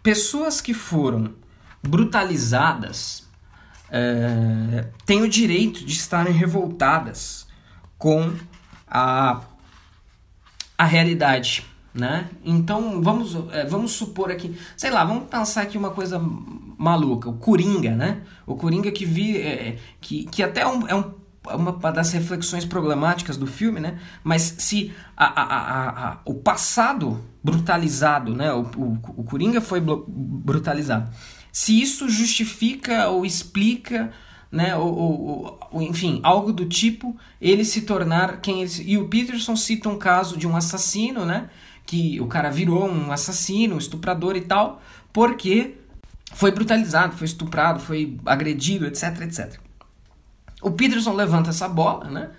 pessoas que foram brutalizadas é, têm o direito de estarem revoltadas com a, a realidade né? Então vamos, é, vamos supor aqui, sei lá, vamos pensar aqui uma coisa maluca, o Coringa, né? O Coringa que vi, é, que, que até é, um, é um, uma das reflexões problemáticas do filme, né? Mas se a, a, a, o passado brutalizado, né? O, o, o Coringa foi brutalizado. Se isso justifica ou explica né, ou, ou, ou, enfim, algo do tipo, ele se tornar quem ele, e o Peterson cita um caso de um assassino, né, que o cara virou um assassino, um estuprador e tal, porque foi brutalizado, foi estuprado, foi agredido, etc, etc. O Peterson levanta essa bola, né?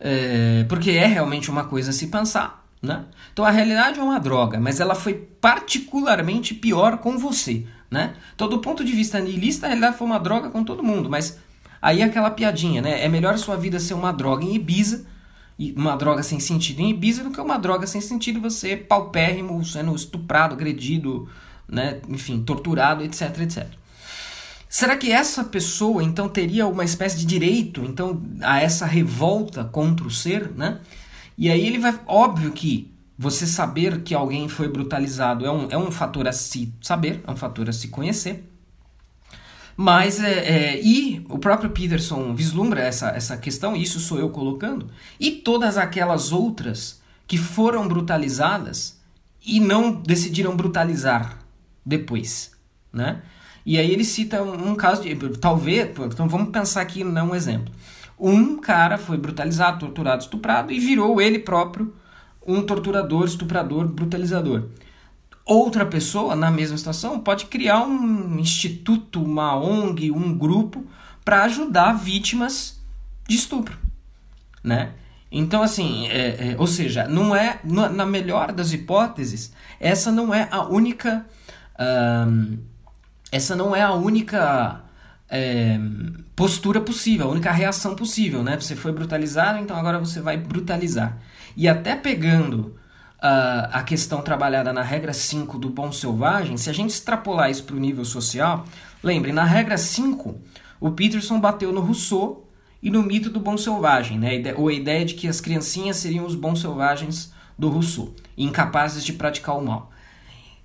É, porque é realmente uma coisa a se pensar, né? Então a realidade é uma droga, mas ela foi particularmente pior com você, né? Então do ponto de vista niilista, a realidade foi uma droga com todo mundo, mas aí é aquela piadinha, né? É melhor sua vida ser uma droga em Ibiza uma droga sem sentido em Ibiza do que uma droga sem sentido você paupérrimo, sendo estuprado, agredido, né, enfim, torturado, etc, etc. Será que essa pessoa então teria uma espécie de direito então a essa revolta contra o ser, né? E aí ele vai, óbvio que você saber que alguém foi brutalizado é um, é um fator a se saber, é um fator a se conhecer. Mas, é, é, e o próprio Peterson vislumbra essa, essa questão, isso sou eu colocando, e todas aquelas outras que foram brutalizadas e não decidiram brutalizar depois, né? E aí ele cita um, um caso de, talvez, então vamos pensar aqui não um exemplo. Um cara foi brutalizado, torturado, estuprado e virou ele próprio um torturador, estuprador, brutalizador outra pessoa na mesma situação pode criar um instituto, uma ONG, um grupo para ajudar vítimas de estupro, né? Então, assim, é, é, ou seja, não é na melhor das hipóteses, essa não é a única, um, essa não é a única é, postura possível, a única reação possível, né? Você foi brutalizado, então agora você vai brutalizar. E até pegando uh, a questão trabalhada na regra 5 do bom selvagem, se a gente extrapolar isso para o nível social, lembre, na regra 5, o Peterson bateu no Rousseau e no mito do bom selvagem, né? ou a ideia de que as criancinhas seriam os bons selvagens do Rousseau, incapazes de praticar o mal.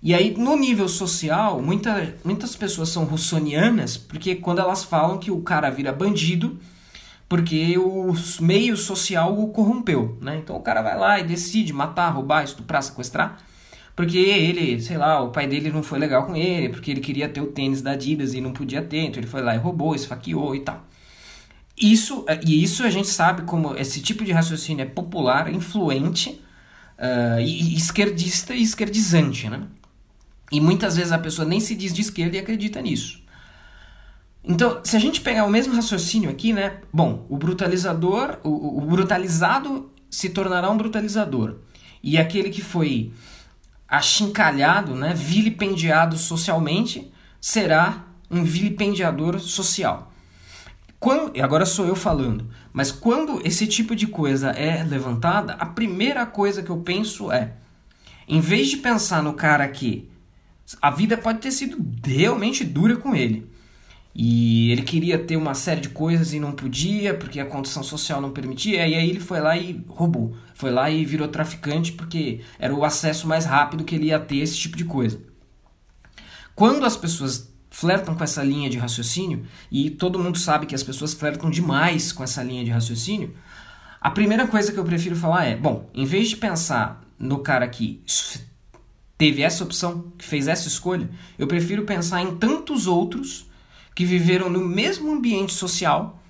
E aí, no nível social, muita, muitas pessoas são russonianas porque quando elas falam que o cara vira bandido porque o meio social o corrompeu, né? Então o cara vai lá e decide matar, roubar, estuprar, sequestrar, porque ele, sei lá, o pai dele não foi legal com ele, porque ele queria ter o tênis da Adidas e não podia ter, então ele foi lá e roubou, esfaqueou e tal. Isso, e isso a gente sabe como esse tipo de raciocínio é popular, influente, uh, e, e esquerdista e esquerdizante, né? E muitas vezes a pessoa nem se diz de esquerda e acredita nisso. Então, se a gente pegar o mesmo raciocínio aqui, né? Bom, o brutalizador, o, o brutalizado se tornará um brutalizador. E aquele que foi achincalhado, né, vilipendiado socialmente, será um vilipendiador social. Quando, agora sou eu falando, mas quando esse tipo de coisa é levantada, a primeira coisa que eu penso é: em vez de pensar no cara que a vida pode ter sido realmente dura com ele, e ele queria ter uma série de coisas e não podia, porque a condição social não permitia, e aí ele foi lá e roubou. Foi lá e virou traficante, porque era o acesso mais rápido que ele ia ter esse tipo de coisa. Quando as pessoas flertam com essa linha de raciocínio, e todo mundo sabe que as pessoas flertam demais com essa linha de raciocínio, a primeira coisa que eu prefiro falar é: bom, em vez de pensar no cara que teve essa opção, que fez essa escolha, eu prefiro pensar em tantos outros que viveram no mesmo ambiente social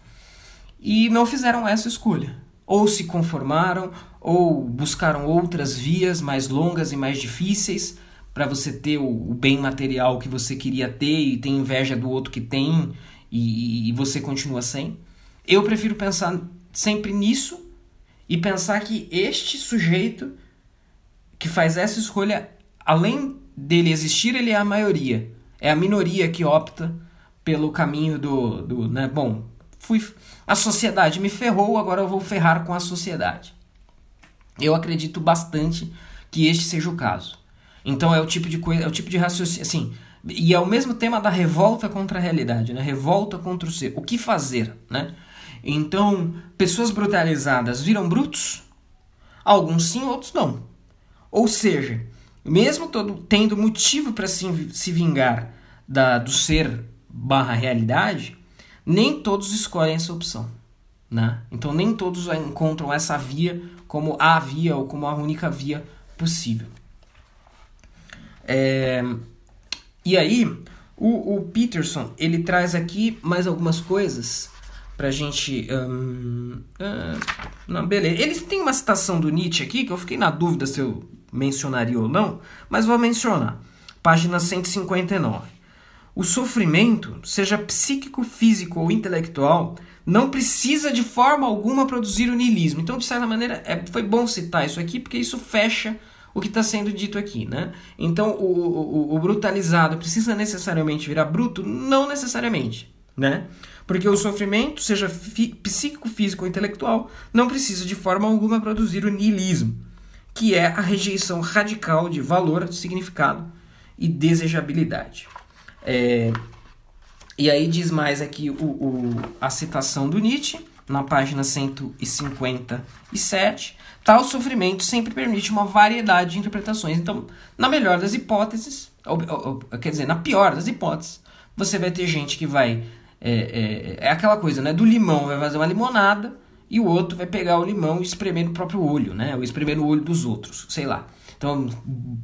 e não fizeram essa escolha. Ou se conformaram, ou buscaram outras vias mais longas e mais difíceis para você ter o, bem material que você queria ter e tem inveja do outro que tem e, e você continua sem. Eu prefiro pensar sempre nisso e pensar que este sujeito que faz essa escolha, além dele existir, ele é a maioria. É a minoria que opta pelo caminho do, do né, bom, fui a sociedade me ferrou, agora eu vou ferrar com a sociedade. Eu acredito bastante que este seja o caso. Então é o tipo de coisa, é o tipo de raciocínio, assim, e é o mesmo tema da revolta contra a realidade, né? Revolta contra o ser. O que fazer, né? Então, pessoas brutalizadas viram brutos? Alguns sim, outros não. Ou seja, mesmo todo, tendo motivo para se, se vingar da, do ser barra realidade, nem todos escolhem essa opção. Né? Então nem todos encontram essa via como a via ou como a única via possível. É... E aí, o, o, Peterson ele traz aqui mais algumas coisas pra gente. Um... Uh, não, beleza. Ele tem uma citação do Nietzsche aqui que eu fiquei na dúvida se eu mencionaria ou não, mas vou mencionar. Página 159. O sofrimento, seja psíquico, físico ou intelectual, não precisa de forma alguma produzir o niilismo. Então, de certa maneira, é, foi bom citar isso aqui, porque isso fecha o que está sendo dito aqui. Né? Então, o, o, o brutalizado precisa necessariamente virar bruto? Não necessariamente. Né? Porque o sofrimento, seja psíquico, físico ou intelectual, não precisa de forma alguma produzir o niilismo, que é a rejeição radical de valor, significado e desejabilidade. É, e aí diz mais aqui o, o, a citação do Nietzsche, na página 157. Tal sofrimento sempre permite uma variedade de interpretações. Então, na melhor das hipóteses, ou, ou, quer dizer, na pior das hipóteses, você vai ter gente que vai. É, é, é, aquela coisa, né? Do limão vai fazer uma limonada e o outro vai pegar o limão e espremer no próprio olho, né? Ou espremer no olho dos outros, sei lá. Então,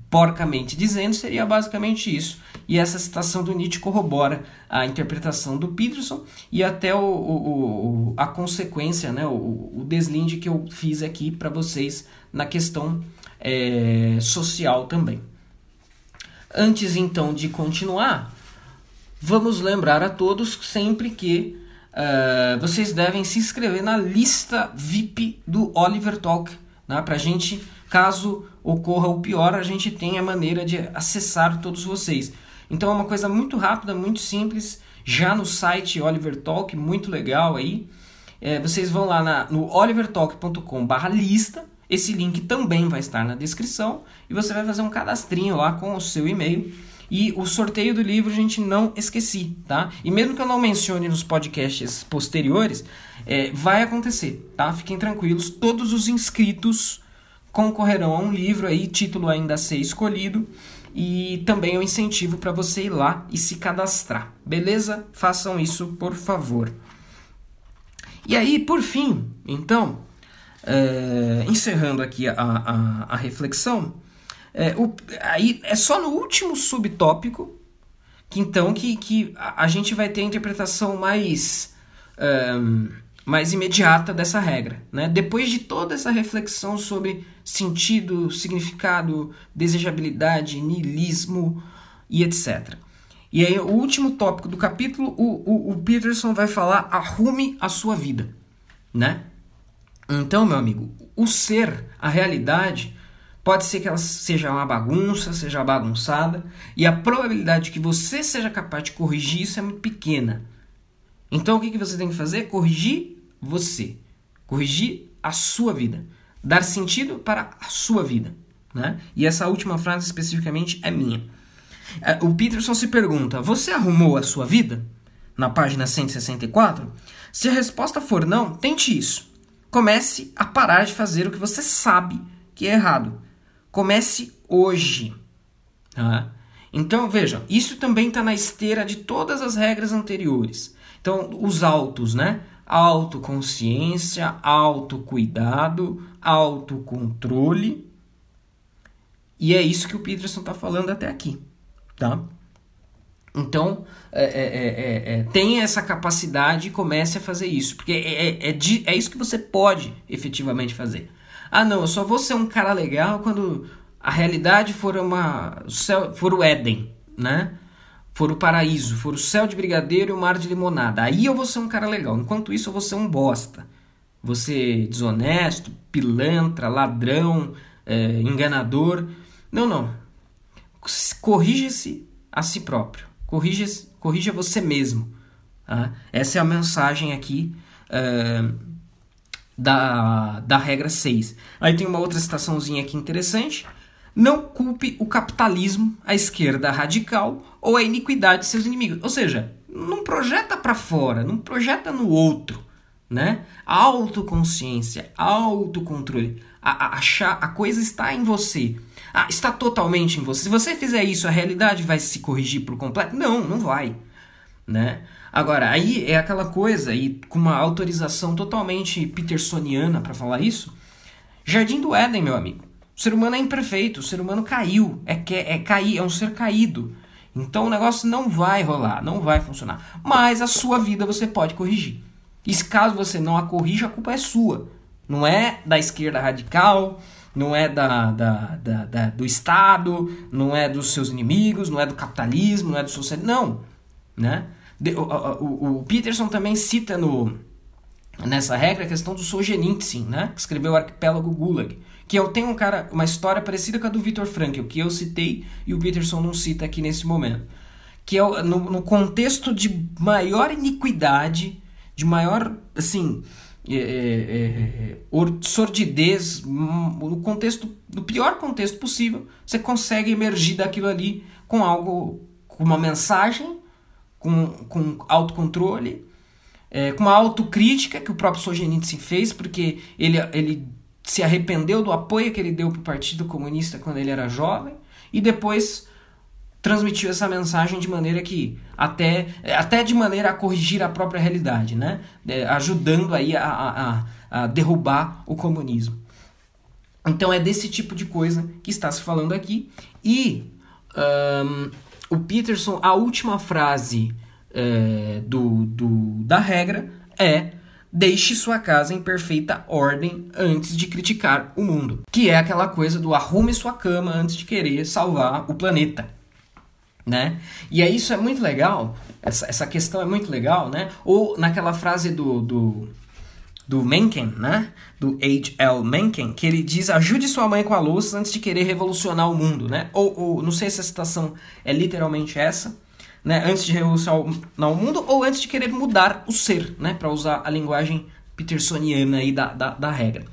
porcamente dizendo, seria basicamente isso. E essa citação do Nietzsche corrobora a interpretação do Peterson e até o, o, o a consequência, né, o, o, deslinde que eu fiz aqui para vocês na questão é, social também. Antes então de continuar, vamos lembrar a todos sempre que uh, vocês devem se inscrever na lista VIP do Oliver Talk, né, para a gente Caso ocorra o pior, a gente tem a maneira de acessar todos vocês. Então é uma coisa muito rápida, muito simples, já no site Oliver Talk, muito legal aí. É, vocês vão lá na, no olivertalk.com/lista. Esse link também vai estar na descrição e você vai fazer um cadastrinho lá com o seu e-mail. E o sorteio do livro a gente não esqueci, tá? E mesmo que eu não mencione nos podcasts posteriores, é, vai acontecer, tá? Fiquem tranquilos, todos os inscritos concorrerão a um livro aí, título ainda a ser escolhido, e também é um incentivo para você ir lá e se cadastrar. Beleza? Façam isso, por favor. E aí, por fim, então, é, encerrando aqui a, a, a reflexão, é, o, aí é só no último subtópico que então que, que a, a gente vai ter a interpretação mais. Um, mais imediata dessa regra. Né? Depois de toda essa reflexão sobre sentido, significado, desejabilidade, niilismo e etc. E aí, o último tópico do capítulo, o, o, o Peterson vai falar: arrume a sua vida. Né? Então, meu amigo, o ser, a realidade, pode ser que ela seja uma bagunça, seja bagunçada, e a probabilidade de que você seja capaz de corrigir isso é muito pequena. Então, o que, que você tem que fazer? Corrigir você, corrigir a sua vida, dar sentido para a sua vida. Né? E essa última frase especificamente é minha. É, o Peterson se pergunta: Você arrumou a sua vida? Na página 164. Se a resposta for não, tente isso. Comece a parar de fazer o que você sabe que é errado. Comece hoje. Tá? Então, vejam, isso também está na esteira de todas as regras anteriores. Então, os autos, né? autoconsciência, autocuidado, autocontrole. E é isso que o Peterson está falando até aqui, tá? Então, é, é, é, tem essa capacidade e comece a fazer isso, porque é, de, é isso que você pode efetivamente fazer. Ah, não, eu só vou ser um cara legal quando a realidade for, uma, for o Éden, né? for o paraíso, for o céu de brigadeiro e o mar de limonada. Aí eu vou ser um cara legal. Enquanto isso, eu vou ser um bosta. Você desonesto, pilantra, ladrão, é, enganador. Não, não. Corrija-se a si próprio. Corrija, corrija você mesmo. Tá? Essa é a mensagem aqui uh, da, da regra 6. Aí tem uma outra citaçãozinha aqui interessante. Não culpe o capitalismo, a esquerda radical ou a iniquidade de seus inimigos. Ou seja, não projeta para fora, não projeta no outro, né? Autoconsciência, autocontrole. A, a, a, coisa está em você. Ah, está totalmente em você. Se você fizer isso, a realidade vai se corrigir por completo? Não, não vai, né? Agora, aí é aquela coisa, e com uma autorização totalmente petersoniana para falar isso, Jardim do Éden, meu amigo. O ser humano é imperfeito, o ser humano caiu, é, que, é cair, é um ser caído. Então o negócio não vai rolar, não vai funcionar. Mas a sua vida você pode corrigir. E caso você não a corrija, a culpa é sua. Não é da esquerda radical, não é da, da, da, da, do Estado, não é dos seus inimigos, não é do capitalismo, não é do socialismo. Não. Né? O, Peterson também cita no, nessa regra a questão do Solzhenitsyn, né? que escreveu o Arquipélago Gulag. Que eu tenho um cara, uma história parecida com a do Viktor Frankl, que eu citei e o Peterson não cita aqui nesse momento. Que é no, no contexto de maior iniquidade, de maior, assim, é, é, é, sordidez, no contexto, no pior contexto possível, você consegue emergir daquilo ali com algo, com uma mensagem, com, com autocontrole, é, com uma autocrítica que o próprio Solzhenitsyn fez, porque ele, ele se arrependeu do apoio que ele deu para o Partido Comunista quando ele era jovem, e depois transmitiu essa mensagem de maneira que até, até de maneira a corrigir a própria realidade, né? É, ajudando aí a, a, a, derrubar o comunismo. Então é desse tipo de coisa que está se falando aqui. E um, o Peterson, a última frase é, do, do, da regra é deixe sua casa em perfeita ordem antes de criticar o mundo. Que é aquela coisa do arrume sua cama antes de querer salvar o planeta né? E aí isso é muito legal, essa, essa questão é muito legal, né? Ou naquela frase do, do, do Mencken, né? Do H.L. Mencken, que ele diz, ajude sua mãe com a louça antes de querer revolucionar o mundo, né? Ou, ou não sei se a citação é literalmente essa, né? Antes de revolucionar o mundo ou antes de querer mudar o ser, né? Para usar a linguagem petersoniana aí da, da, da regra.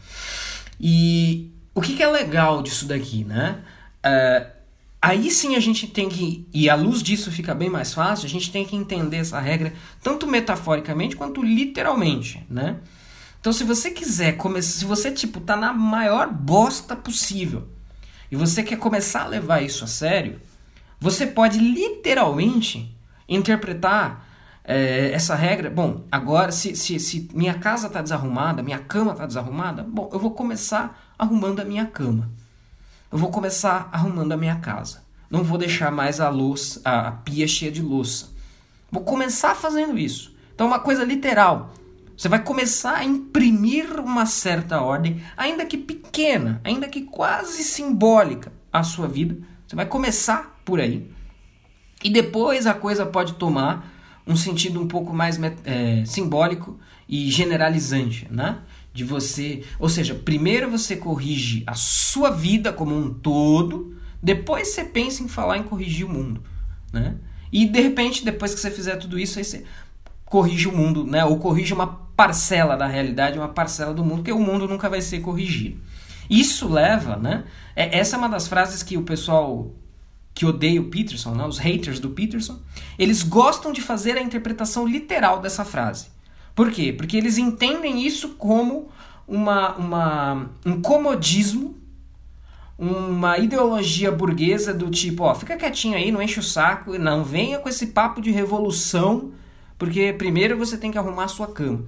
E o que, que é legal disso daqui, né? Uh, Aí sim a gente tem que, e à luz disso fica bem mais fácil, a gente tem que entender essa regra tanto metaforicamente quanto literalmente, né? Então se você quiser começar, se você tipo tá na maior bosta possível e você quer começar a levar isso a sério, você pode literalmente interpretar é, essa regra. Bom, agora se, se, se minha casa tá desarrumada, minha cama tá desarrumada, bom, eu vou começar arrumando a minha cama. Eu vou começar arrumando a minha casa. Não vou deixar mais a louça, a, a pia cheia de louça. Vou começar fazendo isso. Então, uma coisa literal. Você vai começar a imprimir uma certa ordem, ainda que pequena, ainda que quase simbólica, à sua vida. Você vai começar por aí. E depois a coisa pode tomar um sentido um pouco mais é, simbólico e generalizante, né? de você, ou seja, primeiro você corrige a sua vida como um todo, depois você pensa em falar em corrigir o mundo, né? E de repente, depois que você fizer tudo isso, aí você corrige o mundo, né? Ou corrige uma parcela da realidade, uma parcela do mundo, porque o mundo nunca vai ser corrigido. Isso leva, né? É, essa é uma das frases que o pessoal que odeia o Peterson, né? os haters do Peterson, eles gostam de fazer a interpretação literal dessa frase. Por quê? Porque eles entendem isso como uma, uma, um comodismo, uma ideologia burguesa do tipo, ó, fica quietinho aí, não enche o saco, não venha com esse papo de revolução, porque primeiro você tem que arrumar a sua cama.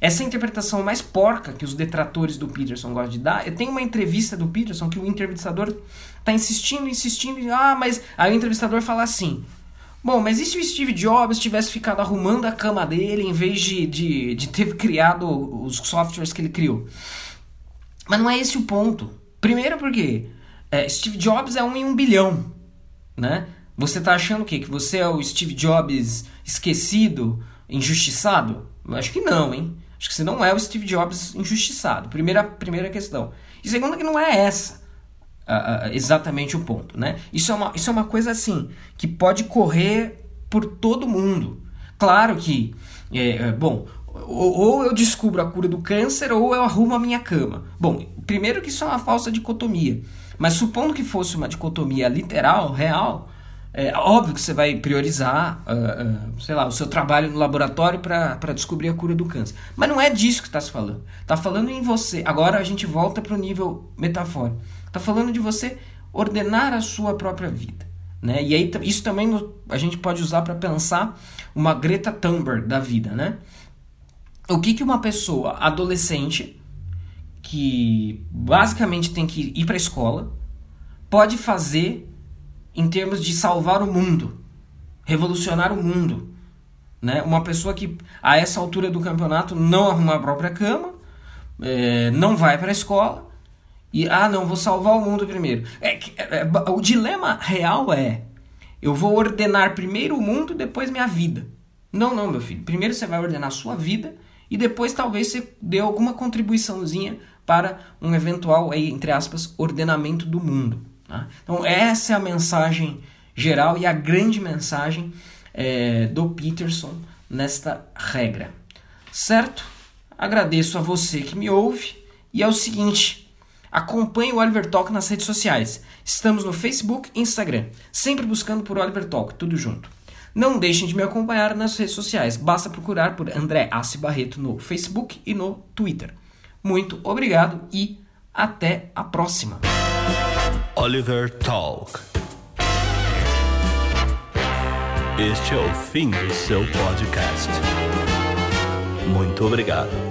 Essa interpretação mais porca que os detratores do Peterson gostam de dar, tenho uma entrevista do Peterson que o entrevistador tá insistindo, insistindo, ah, mas aí o entrevistador fala assim: Bom, mas e se o Steve Jobs tivesse ficado arrumando a cama dele em vez de, de, de ter criado os softwares que ele criou? Mas não é esse o ponto. Primeiro porque é, Steve Jobs é um em um bilhão, né? Você tá achando o quê? Que você é o Steve Jobs esquecido, injustiçado? Acho que não, hein? Acho que você não é o Steve Jobs injustiçado. Primeira, primeira questão. E segunda que não é essa uh, exatamente o ponto, né? Isso é, uma, isso é uma coisa assim que pode correr por todo mundo. Claro que, é, é, bom, ou, ou eu descubro a cura do câncer ou eu arrumo a minha cama. Bom, primeiro que isso é uma falsa dicotomia. Mas supondo que fosse uma dicotomia literal, real, é óbvio que você vai priorizar, uh, uh, sei lá, o seu trabalho no laboratório para descobrir a cura do câncer. Mas não é disso que está se falando. Está falando em você. Agora a gente volta para o nível metafórico. Está falando de você ordenar a sua própria vida. Né? E aí isso também a gente pode usar para pensar uma Greta Thunberg da vida. Né? O que, que uma pessoa adolescente que basicamente tem que ir para a escola pode fazer em termos de salvar o mundo, revolucionar o mundo. Né? Uma pessoa que a essa altura do campeonato não arruma a própria cama, é, não vai para a escola E, ah, não, vou salvar o mundo primeiro. É, é, é, o dilema real é: eu vou ordenar primeiro o mundo, depois minha vida. Não, não, meu filho. Primeiro você vai ordenar a sua vida e depois talvez você dê alguma contribuiçãozinha para um eventual, entre aspas, ordenamento do mundo. Tá? Então, essa é a mensagem geral e a grande mensagem é, do Peterson nesta regra. Certo? Agradeço a você que me ouve e é o seguinte. Acompanhe o Oliver Talk nas redes sociais. Estamos no Facebook e Instagram, sempre buscando por Oliver Talk, tudo junto. Não deixem de me acompanhar nas redes sociais. Basta procurar por André Assi Barreto no Facebook e no Twitter. Muito obrigado e até a próxima. Oliver Talk. Este é o fim do seu podcast. Muito obrigado.